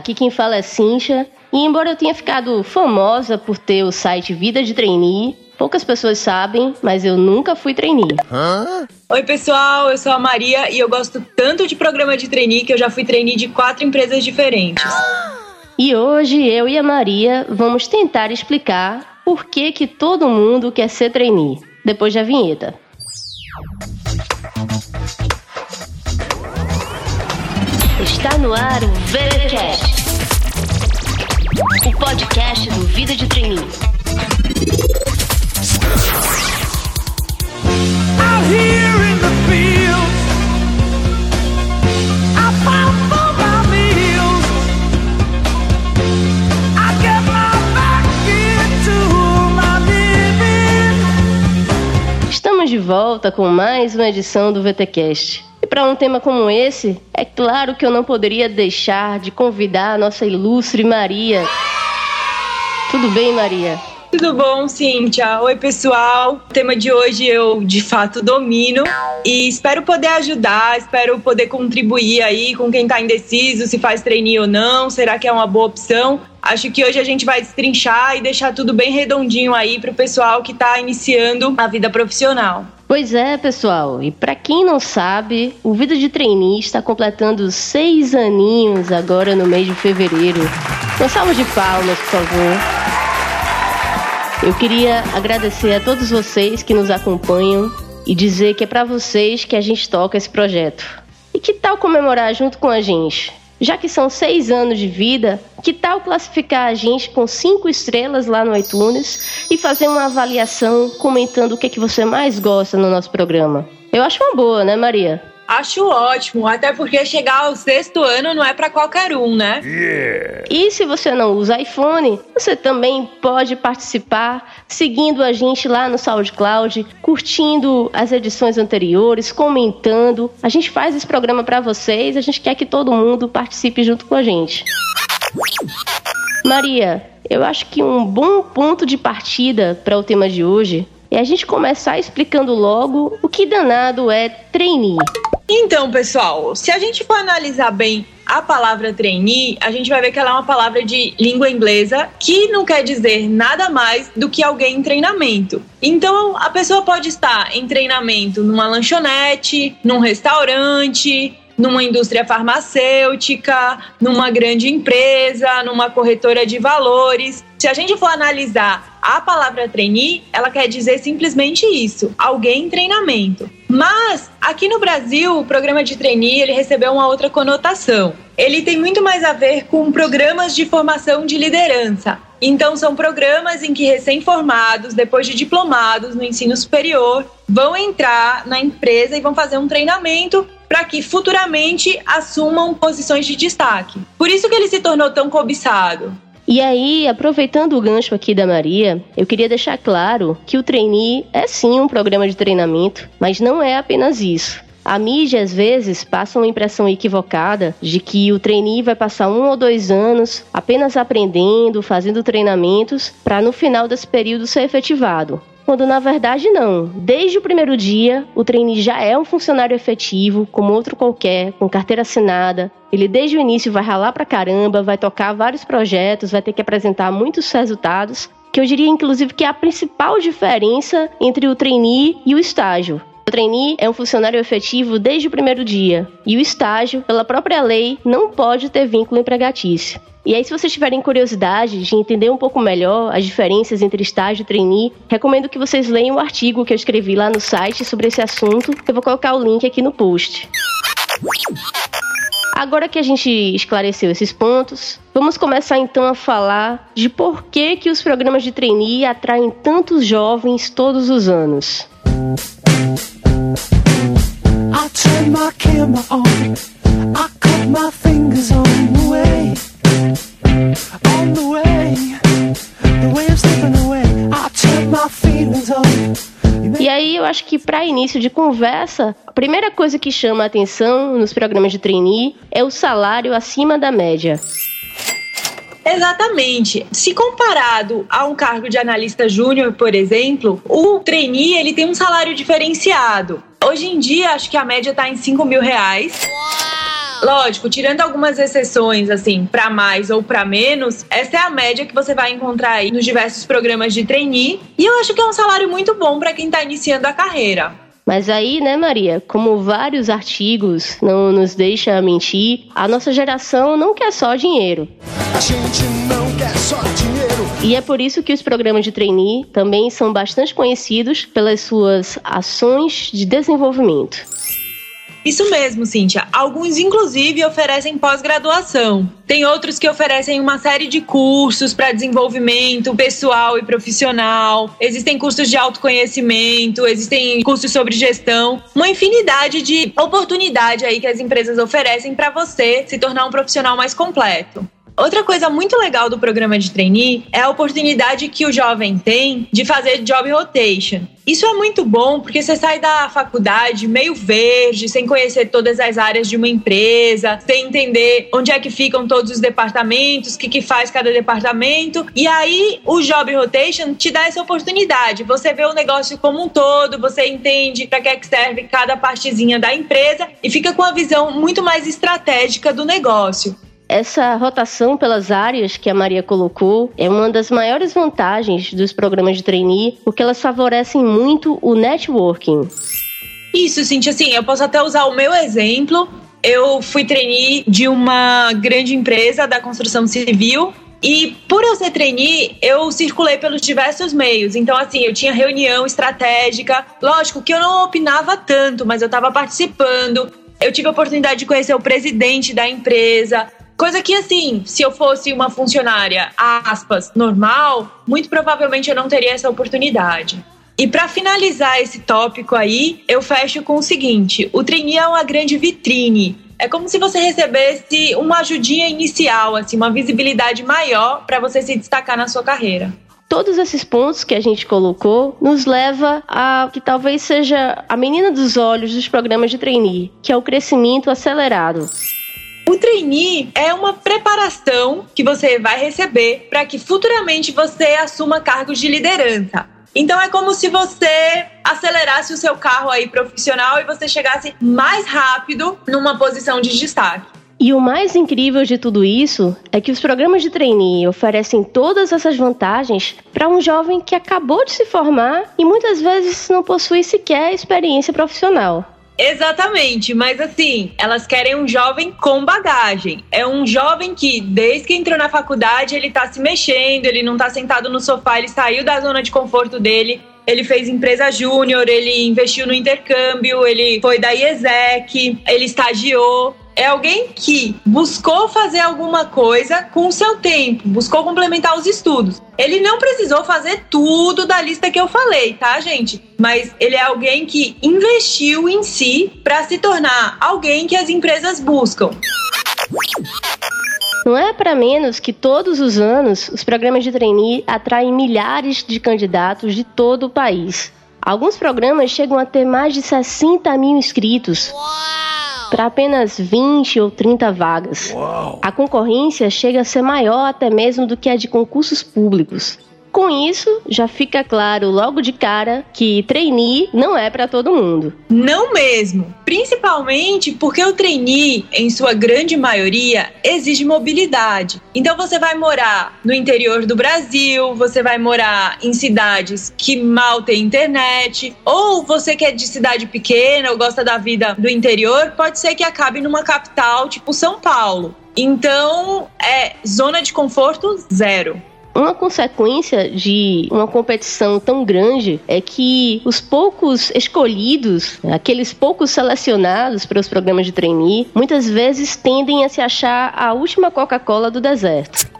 Aqui quem fala é Cincha. E embora eu tenha ficado famosa por ter o site Vida de Trainee, poucas pessoas sabem, mas eu nunca fui trainee. Hã? Oi, pessoal, eu sou a Maria e eu gosto tanto de programa de trainee que eu já fui trainee de quatro empresas diferentes. E hoje eu e a Maria vamos tentar explicar por que que todo mundo quer ser trainee. Depois da vinheta. Está no ar o VeraCast, o podcast do Vida de Trainee. Estamos de volta com mais uma edição do VTcast. Para um tema como esse, é claro que eu não poderia deixar de convidar a nossa ilustre Maria. Tudo bem, Maria? Tudo bom, Cíntia? Oi, pessoal. O tema de hoje eu de fato domino e espero poder ajudar, espero poder contribuir aí com quem está indeciso se faz treininho ou não, será que é uma boa opção? Acho que hoje a gente vai destrinchar e deixar tudo bem redondinho aí para o pessoal que está iniciando a vida profissional. Pois é, pessoal. E para quem não sabe, o Vida de Trainee está completando seis aninhos agora no mês de fevereiro. Uma salva de palmas, por favor. Eu queria agradecer a todos vocês que nos acompanham e dizer que é para vocês que a gente toca esse projeto. E que tal comemorar junto com a gente? Já que são seis anos de vida, que tal classificar a gente com cinco estrelas lá no iTunes e fazer uma avaliação comentando o que, é que você mais gosta no nosso programa? Eu acho uma boa, né, Maria? Acho ótimo, até porque chegar ao sexto ano não é para qualquer um, né? Yeah. E se você não usa iPhone, você também pode participar seguindo a gente lá no SoundCloud, curtindo as edições anteriores, comentando. A gente faz esse programa para vocês, a gente quer que todo mundo participe junto com a gente. Maria, eu acho que um bom ponto de partida para o tema de hoje é a gente começar explicando logo o que danado é trainee. Então, pessoal, se a gente for analisar bem a palavra trainee, a gente vai ver que ela é uma palavra de língua inglesa que não quer dizer nada mais do que alguém em treinamento. Então, a pessoa pode estar em treinamento numa lanchonete, num restaurante, numa indústria farmacêutica, numa grande empresa, numa corretora de valores. Se a gente for analisar a palavra trainee, ela quer dizer simplesmente isso, alguém em treinamento. Mas aqui no Brasil, o programa de trainee, ele recebeu uma outra conotação. Ele tem muito mais a ver com programas de formação de liderança. Então são programas em que recém-formados, depois de diplomados no ensino superior, vão entrar na empresa e vão fazer um treinamento para que futuramente assumam posições de destaque. Por isso que ele se tornou tão cobiçado. E aí, aproveitando o gancho aqui da Maria, eu queria deixar claro que o trainee é sim um programa de treinamento, mas não é apenas isso. A mídia às vezes passa uma impressão equivocada de que o trainee vai passar um ou dois anos apenas aprendendo, fazendo treinamentos, para no final desse período ser efetivado quando na verdade não. Desde o primeiro dia, o trainee já é um funcionário efetivo, como outro qualquer, com carteira assinada. Ele desde o início vai ralar pra caramba, vai tocar vários projetos, vai ter que apresentar muitos resultados, que eu diria inclusive que é a principal diferença entre o trainee e o estágio. O trainee é um funcionário efetivo desde o primeiro dia, e o estágio, pela própria lei, não pode ter vínculo empregatício. E aí, se vocês tiverem curiosidade de entender um pouco melhor as diferenças entre estágio e trainee, recomendo que vocês leiam o artigo que eu escrevi lá no site sobre esse assunto. Eu vou colocar o link aqui no post. Agora que a gente esclareceu esses pontos, vamos começar então a falar de por que, que os programas de trainee atraem tantos jovens todos os anos. Turn my camera on, I cut my fingers on the way. E aí eu acho que para início de conversa, a primeira coisa que chama a atenção nos programas de trainee é o salário acima da média. Exatamente. Se comparado a um cargo de analista júnior, por exemplo, o trainee ele tem um salário diferenciado. Hoje em dia, acho que a média está em 5 mil reais. Lógico, tirando algumas exceções, assim, para mais ou para menos, essa é a média que você vai encontrar aí nos diversos programas de trainee. E eu acho que é um salário muito bom para quem está iniciando a carreira. Mas aí, né, Maria, como vários artigos não nos deixam mentir, a nossa geração não quer só dinheiro. A gente não quer só dinheiro. E é por isso que os programas de trainee também são bastante conhecidos pelas suas ações de desenvolvimento. Isso mesmo, Cíntia. Alguns, inclusive, oferecem pós-graduação. Tem outros que oferecem uma série de cursos para desenvolvimento pessoal e profissional. Existem cursos de autoconhecimento, existem cursos sobre gestão. Uma infinidade de oportunidade aí que as empresas oferecem para você se tornar um profissional mais completo. Outra coisa muito legal do programa de trainee é a oportunidade que o jovem tem de fazer job rotation. Isso é muito bom porque você sai da faculdade meio verde, sem conhecer todas as áreas de uma empresa, sem entender onde é que ficam todos os departamentos, o que, que faz cada departamento. E aí o job rotation te dá essa oportunidade. Você vê o negócio como um todo, você entende para que, é que serve cada partezinha da empresa e fica com a visão muito mais estratégica do negócio. Essa rotação pelas áreas que a Maria colocou é uma das maiores vantagens dos programas de trainee, porque elas favorecem muito o networking. Isso, Cintia, assim, eu posso até usar o meu exemplo. Eu fui trainee de uma grande empresa da construção civil e por eu ser trainee, eu circulei pelos diversos meios. Então, assim, eu tinha reunião estratégica. Lógico que eu não opinava tanto, mas eu estava participando. Eu tive a oportunidade de conhecer o presidente da empresa. Coisa que, assim, se eu fosse uma funcionária, aspas, normal, muito provavelmente eu não teria essa oportunidade. E para finalizar esse tópico aí, eu fecho com o seguinte: o trainee é uma grande vitrine. É como se você recebesse uma ajudinha inicial, assim, uma visibilidade maior para você se destacar na sua carreira. Todos esses pontos que a gente colocou nos leva a que talvez seja a menina dos olhos dos programas de trainee, que é o crescimento acelerado. O trainee é uma preparação que você vai receber para que futuramente você assuma cargos de liderança. Então é como se você acelerasse o seu carro aí profissional e você chegasse mais rápido numa posição de destaque. E o mais incrível de tudo isso é que os programas de trainee oferecem todas essas vantagens para um jovem que acabou de se formar e muitas vezes não possui sequer experiência profissional. Exatamente, mas assim, elas querem um jovem com bagagem. É um jovem que, desde que entrou na faculdade, ele tá se mexendo, ele não tá sentado no sofá, ele saiu da zona de conforto dele. Ele fez empresa júnior, ele investiu no intercâmbio, ele foi da IESEC, ele estagiou é alguém que buscou fazer alguma coisa com o seu tempo, buscou complementar os estudos. Ele não precisou fazer tudo da lista que eu falei, tá, gente? Mas ele é alguém que investiu em si para se tornar alguém que as empresas buscam. Não é para menos que todos os anos os programas de trainee atraem milhares de candidatos de todo o país. Alguns programas chegam a ter mais de 60 mil inscritos. Uau! Para apenas 20 ou 30 vagas. Uau. A concorrência chega a ser maior até mesmo do que a de concursos públicos. Com isso, já fica claro logo de cara que trainee não é para todo mundo. Não mesmo. Principalmente porque o trainee, em sua grande maioria, exige mobilidade. Então você vai morar no interior do Brasil, você vai morar em cidades que mal tem internet, ou você que é de cidade pequena ou gosta da vida do interior, pode ser que acabe numa capital tipo São Paulo. Então, é zona de conforto zero. Uma consequência de uma competição tão grande é que os poucos escolhidos, aqueles poucos selecionados para os programas de trainee, muitas vezes tendem a se achar a última Coca-Cola do deserto.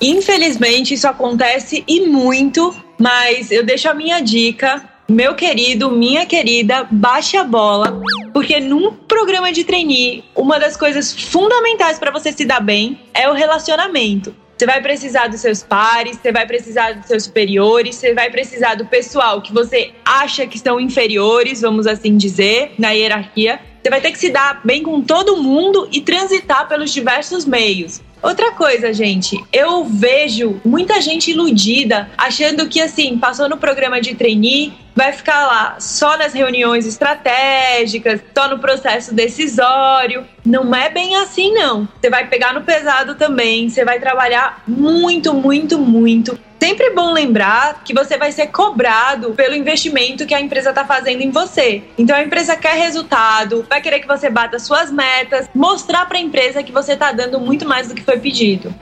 Infelizmente, isso acontece e muito, mas eu deixo a minha dica meu querido, minha querida, baixe a bola, porque num programa de trainee, uma das coisas fundamentais para você se dar bem é o relacionamento. Você vai precisar dos seus pares, você vai precisar dos seus superiores, você vai precisar do pessoal que você acha que são inferiores, vamos assim dizer, na hierarquia. Você vai ter que se dar bem com todo mundo e transitar pelos diversos meios. Outra coisa, gente, eu vejo muita gente iludida achando que assim, passou no programa de trainee, vai ficar lá só nas reuniões estratégicas, só no processo decisório. Não é bem assim, não. Você vai pegar no pesado também, você vai trabalhar muito, muito, muito. Sempre bom lembrar que você vai ser cobrado pelo investimento que a empresa está fazendo em você. Então a empresa quer resultado, vai querer que você bata suas metas, mostrar para a empresa que você está dando muito mais do que foi pedido.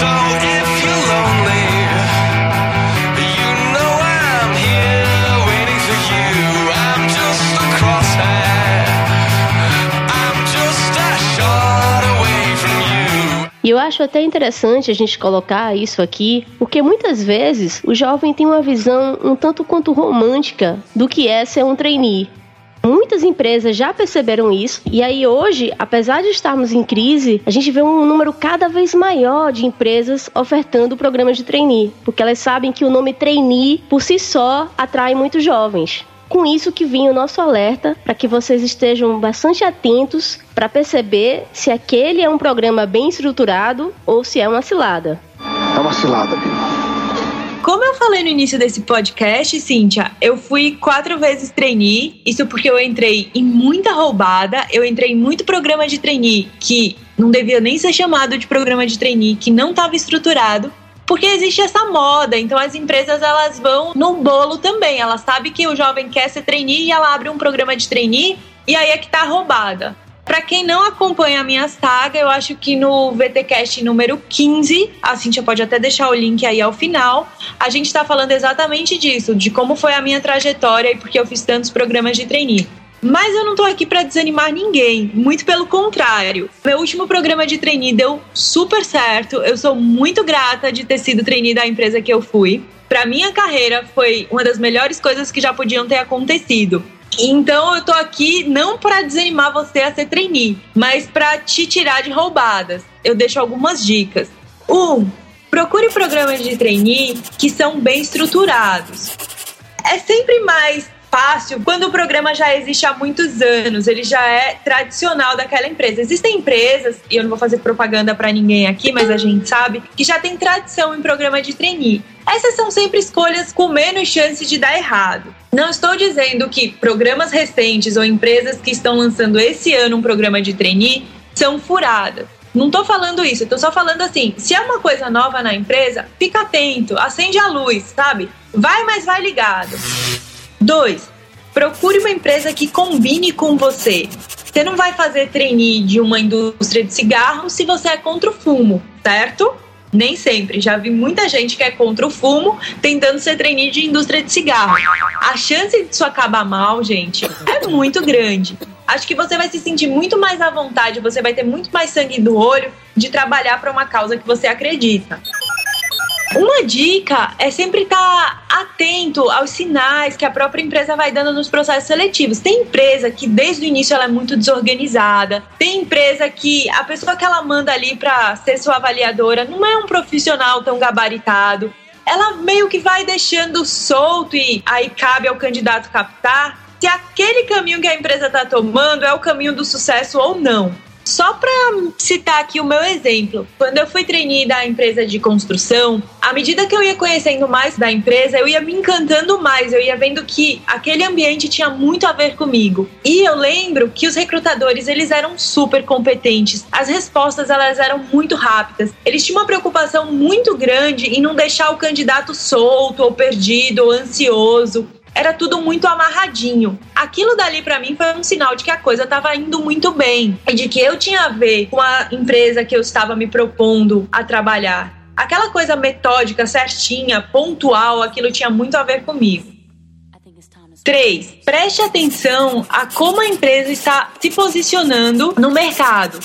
So E eu acho até interessante a gente colocar isso aqui, porque muitas vezes o jovem tem uma visão um tanto quanto romântica do que é ser um trainee. Muitas empresas já perceberam isso, e aí hoje, apesar de estarmos em crise, a gente vê um número cada vez maior de empresas ofertando programas de trainee, porque elas sabem que o nome trainee por si só atrai muitos jovens. Com isso que vinha o nosso alerta para que vocês estejam bastante atentos para perceber se aquele é um programa bem estruturado ou se é uma cilada. É uma cilada, como eu falei no início desse podcast, Cíntia, eu fui quatro vezes trainee. Isso porque eu entrei em muita roubada, eu entrei em muito programa de trainee que não devia nem ser chamado de programa de trainee, que não estava estruturado porque existe essa moda, então as empresas elas vão no bolo também. Ela sabe que o jovem quer ser trainee e ela abre um programa de trainee e aí é que tá roubada. Para quem não acompanha a minha saga, eu acho que no VTcast número 15, a Cintia pode até deixar o link aí ao final, a gente está falando exatamente disso, de como foi a minha trajetória e porque eu fiz tantos programas de trainee. Mas eu não tô aqui para desanimar ninguém, muito pelo contrário. Meu último programa de trainee deu super certo. Eu sou muito grata de ter sido trainee da empresa que eu fui. Para minha carreira foi uma das melhores coisas que já podiam ter acontecido. Então eu tô aqui não para desanimar você a ser trainee, mas para te tirar de roubadas. Eu deixo algumas dicas. Um, procure programas de trainee que são bem estruturados. É sempre mais fácil quando o programa já existe há muitos anos, ele já é tradicional daquela empresa. Existem empresas, e eu não vou fazer propaganda para ninguém aqui, mas a gente sabe, que já tem tradição em programa de trainee. Essas são sempre escolhas com menos chance de dar errado. Não estou dizendo que programas recentes ou empresas que estão lançando esse ano um programa de trainee são furadas. Não tô falando isso, tô só falando assim, se é uma coisa nova na empresa, fica atento, acende a luz, sabe? Vai, mas vai ligado. 2. Procure uma empresa que combine com você. Você não vai fazer trainee de uma indústria de cigarro se você é contra o fumo, certo? Nem sempre. Já vi muita gente que é contra o fumo tentando ser trainee de indústria de cigarro. A chance disso acabar mal, gente, é muito grande. Acho que você vai se sentir muito mais à vontade, você vai ter muito mais sangue do olho de trabalhar para uma causa que você acredita. Uma dica é sempre estar atento aos sinais que a própria empresa vai dando nos processos seletivos. Tem empresa que desde o início ela é muito desorganizada. Tem empresa que a pessoa que ela manda ali para ser sua avaliadora não é um profissional tão gabaritado. Ela meio que vai deixando solto e aí cabe ao candidato captar se aquele caminho que a empresa está tomando é o caminho do sucesso ou não. Só para citar aqui o meu exemplo, quando eu fui trainee da empresa de construção, à medida que eu ia conhecendo mais da empresa, eu ia me encantando mais, eu ia vendo que aquele ambiente tinha muito a ver comigo. E eu lembro que os recrutadores, eles eram super competentes. As respostas, elas eram muito rápidas. Eles tinham uma preocupação muito grande em não deixar o candidato solto ou perdido ou ansioso era tudo muito amarradinho. Aquilo dali para mim foi um sinal de que a coisa estava indo muito bem e de que eu tinha a ver com a empresa que eu estava me propondo a trabalhar. Aquela coisa metódica, certinha, pontual, aquilo tinha muito a ver comigo. 3. Preste atenção a como a empresa está se posicionando no mercado.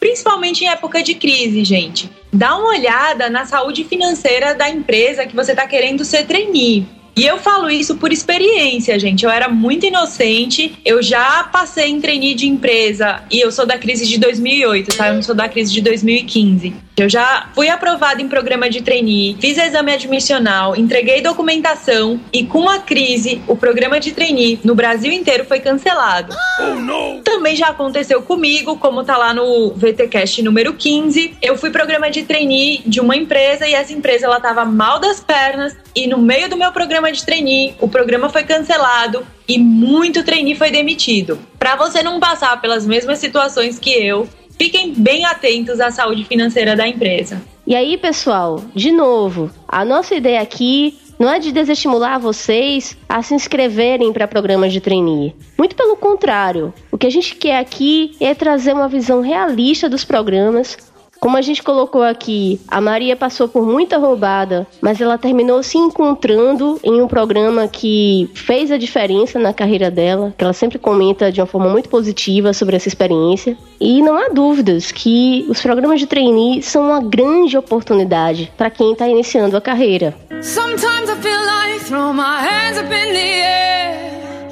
Principalmente em época de crise, gente. Dá uma olhada na saúde financeira da empresa que você está querendo ser trainee. E eu falo isso por experiência, gente. Eu era muito inocente, eu já passei em trainee de empresa e eu sou da crise de 2008, tá? Eu não sou da crise de 2015. Eu já fui aprovada em programa de trainee, fiz exame admissional, entreguei documentação e com a crise, o programa de trainee no Brasil inteiro foi cancelado. Oh, Também já aconteceu comigo, como tá lá no VTcast número 15. Eu fui programa de trainee de uma empresa e essa empresa ela tava mal das pernas e no meio do meu programa de trainee, o programa foi cancelado e muito trainee foi demitido. Para você não passar pelas mesmas situações que eu, Fiquem bem atentos à saúde financeira da empresa. E aí, pessoal, de novo, a nossa ideia aqui não é de desestimular vocês a se inscreverem para programas de trainee. Muito pelo contrário, o que a gente quer aqui é trazer uma visão realista dos programas, como a gente colocou aqui, a Maria passou por muita roubada, mas ela terminou se encontrando em um programa que fez a diferença na carreira dela, que ela sempre comenta de uma forma muito positiva sobre essa experiência. E não há dúvidas que os programas de trainee são uma grande oportunidade para quem está iniciando a carreira. Sometimes I feel like throw my hands up in the air.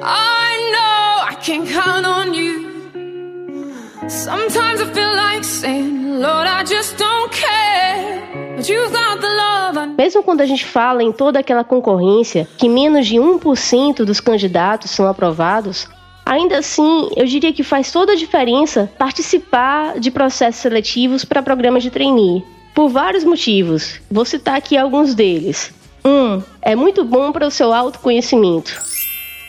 I know I can count on. Sometimes I feel like saying, Lord, I just don't care. Mesmo quando a gente fala em toda aquela concorrência, que menos de 1% dos candidatos são aprovados, Ainda assim, eu diria que faz toda a diferença participar de processos seletivos para programas de trainee. Por vários motivos. Vou citar aqui alguns deles. Um, é muito bom para o seu autoconhecimento.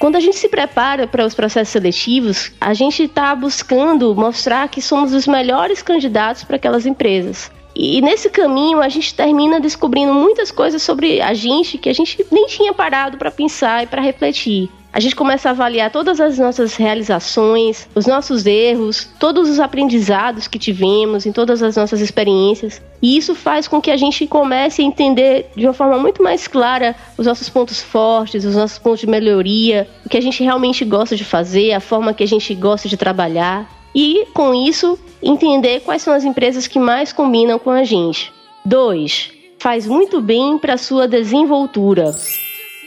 Quando a gente se prepara para os processos seletivos, a gente está buscando mostrar que somos os melhores candidatos para aquelas empresas. E nesse caminho a gente termina descobrindo muitas coisas sobre a gente que a gente nem tinha parado para pensar e para refletir. A gente começa a avaliar todas as nossas realizações, os nossos erros, todos os aprendizados que tivemos em todas as nossas experiências. E isso faz com que a gente comece a entender de uma forma muito mais clara os nossos pontos fortes, os nossos pontos de melhoria, o que a gente realmente gosta de fazer, a forma que a gente gosta de trabalhar. E, com isso, entender quais são as empresas que mais combinam com a gente. 2. Faz muito bem para sua desenvoltura.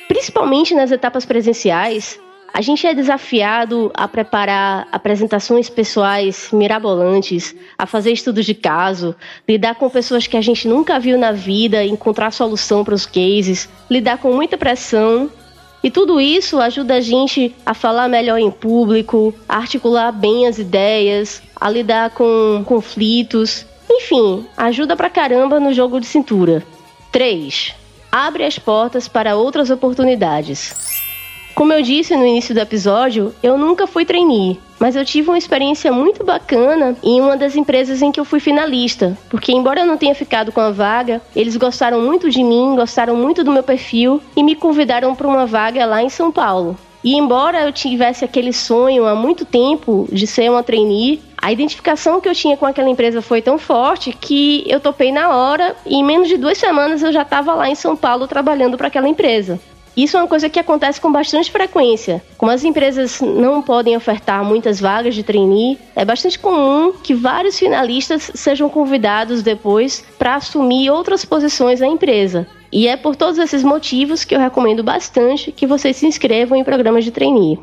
Principalmente nas etapas presenciais, a gente é desafiado a preparar apresentações pessoais mirabolantes, a fazer estudos de caso, lidar com pessoas que a gente nunca viu na vida, encontrar solução para os cases, lidar com muita pressão. E tudo isso ajuda a gente a falar melhor em público, a articular bem as ideias, a lidar com conflitos. Enfim, ajuda pra caramba no jogo de cintura. 3 abre as portas para outras oportunidades. Como eu disse no início do episódio, eu nunca fui trainee, mas eu tive uma experiência muito bacana em uma das empresas em que eu fui finalista, porque embora eu não tenha ficado com a vaga, eles gostaram muito de mim, gostaram muito do meu perfil e me convidaram para uma vaga lá em São Paulo. E embora eu tivesse aquele sonho há muito tempo de ser uma trainee, a identificação que eu tinha com aquela empresa foi tão forte que eu topei na hora e em menos de duas semanas eu já estava lá em São Paulo trabalhando para aquela empresa. Isso é uma coisa que acontece com bastante frequência. Como as empresas não podem ofertar muitas vagas de trainee, é bastante comum que vários finalistas sejam convidados depois para assumir outras posições na empresa. E é por todos esses motivos que eu recomendo bastante que vocês se inscrevam em programas de trainee.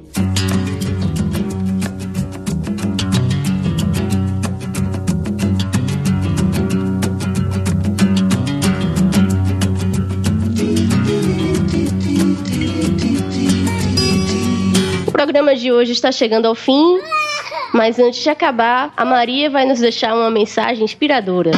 O programa de hoje está chegando ao fim, mas antes de acabar, a Maria vai nos deixar uma mensagem inspiradora.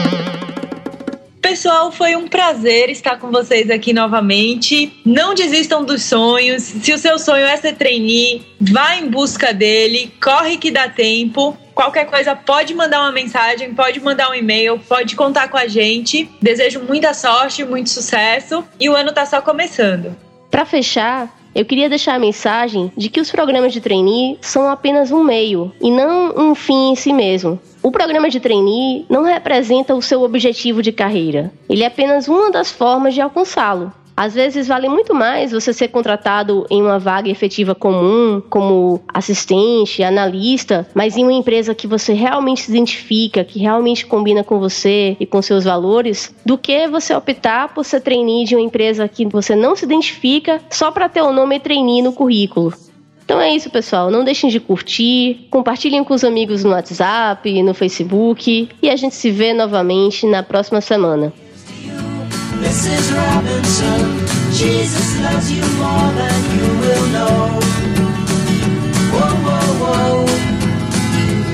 Pessoal, foi um prazer estar com vocês aqui novamente. Não desistam dos sonhos. Se o seu sonho é ser trainee, vá em busca dele. Corre que dá tempo. Qualquer coisa, pode mandar uma mensagem, pode mandar um e-mail, pode contar com a gente. Desejo muita sorte, muito sucesso e o ano tá só começando. Para fechar, eu queria deixar a mensagem de que os programas de trainee são apenas um meio e não um fim em si mesmo. O programa de trainee não representa o seu objetivo de carreira. Ele é apenas uma das formas de alcançá-lo. Às vezes vale muito mais você ser contratado em uma vaga efetiva comum, como assistente, analista, mas em uma empresa que você realmente se identifica, que realmente combina com você e com seus valores, do que você optar por ser trainee de uma empresa que você não se identifica só para ter o nome trainee no currículo. Então é isso, pessoal. Não deixem de curtir, compartilhem com os amigos no WhatsApp, no Facebook e a gente se vê novamente na próxima semana. Mrs. Robinson, Jesus loves you more than you will know. Whoa, whoa, whoa.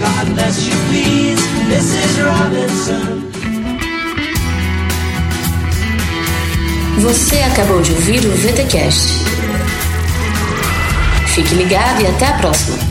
God bless you, please, Mrs. Robinson. Você acabou de ouvir o VTCast. Fique ligado e até a próxima.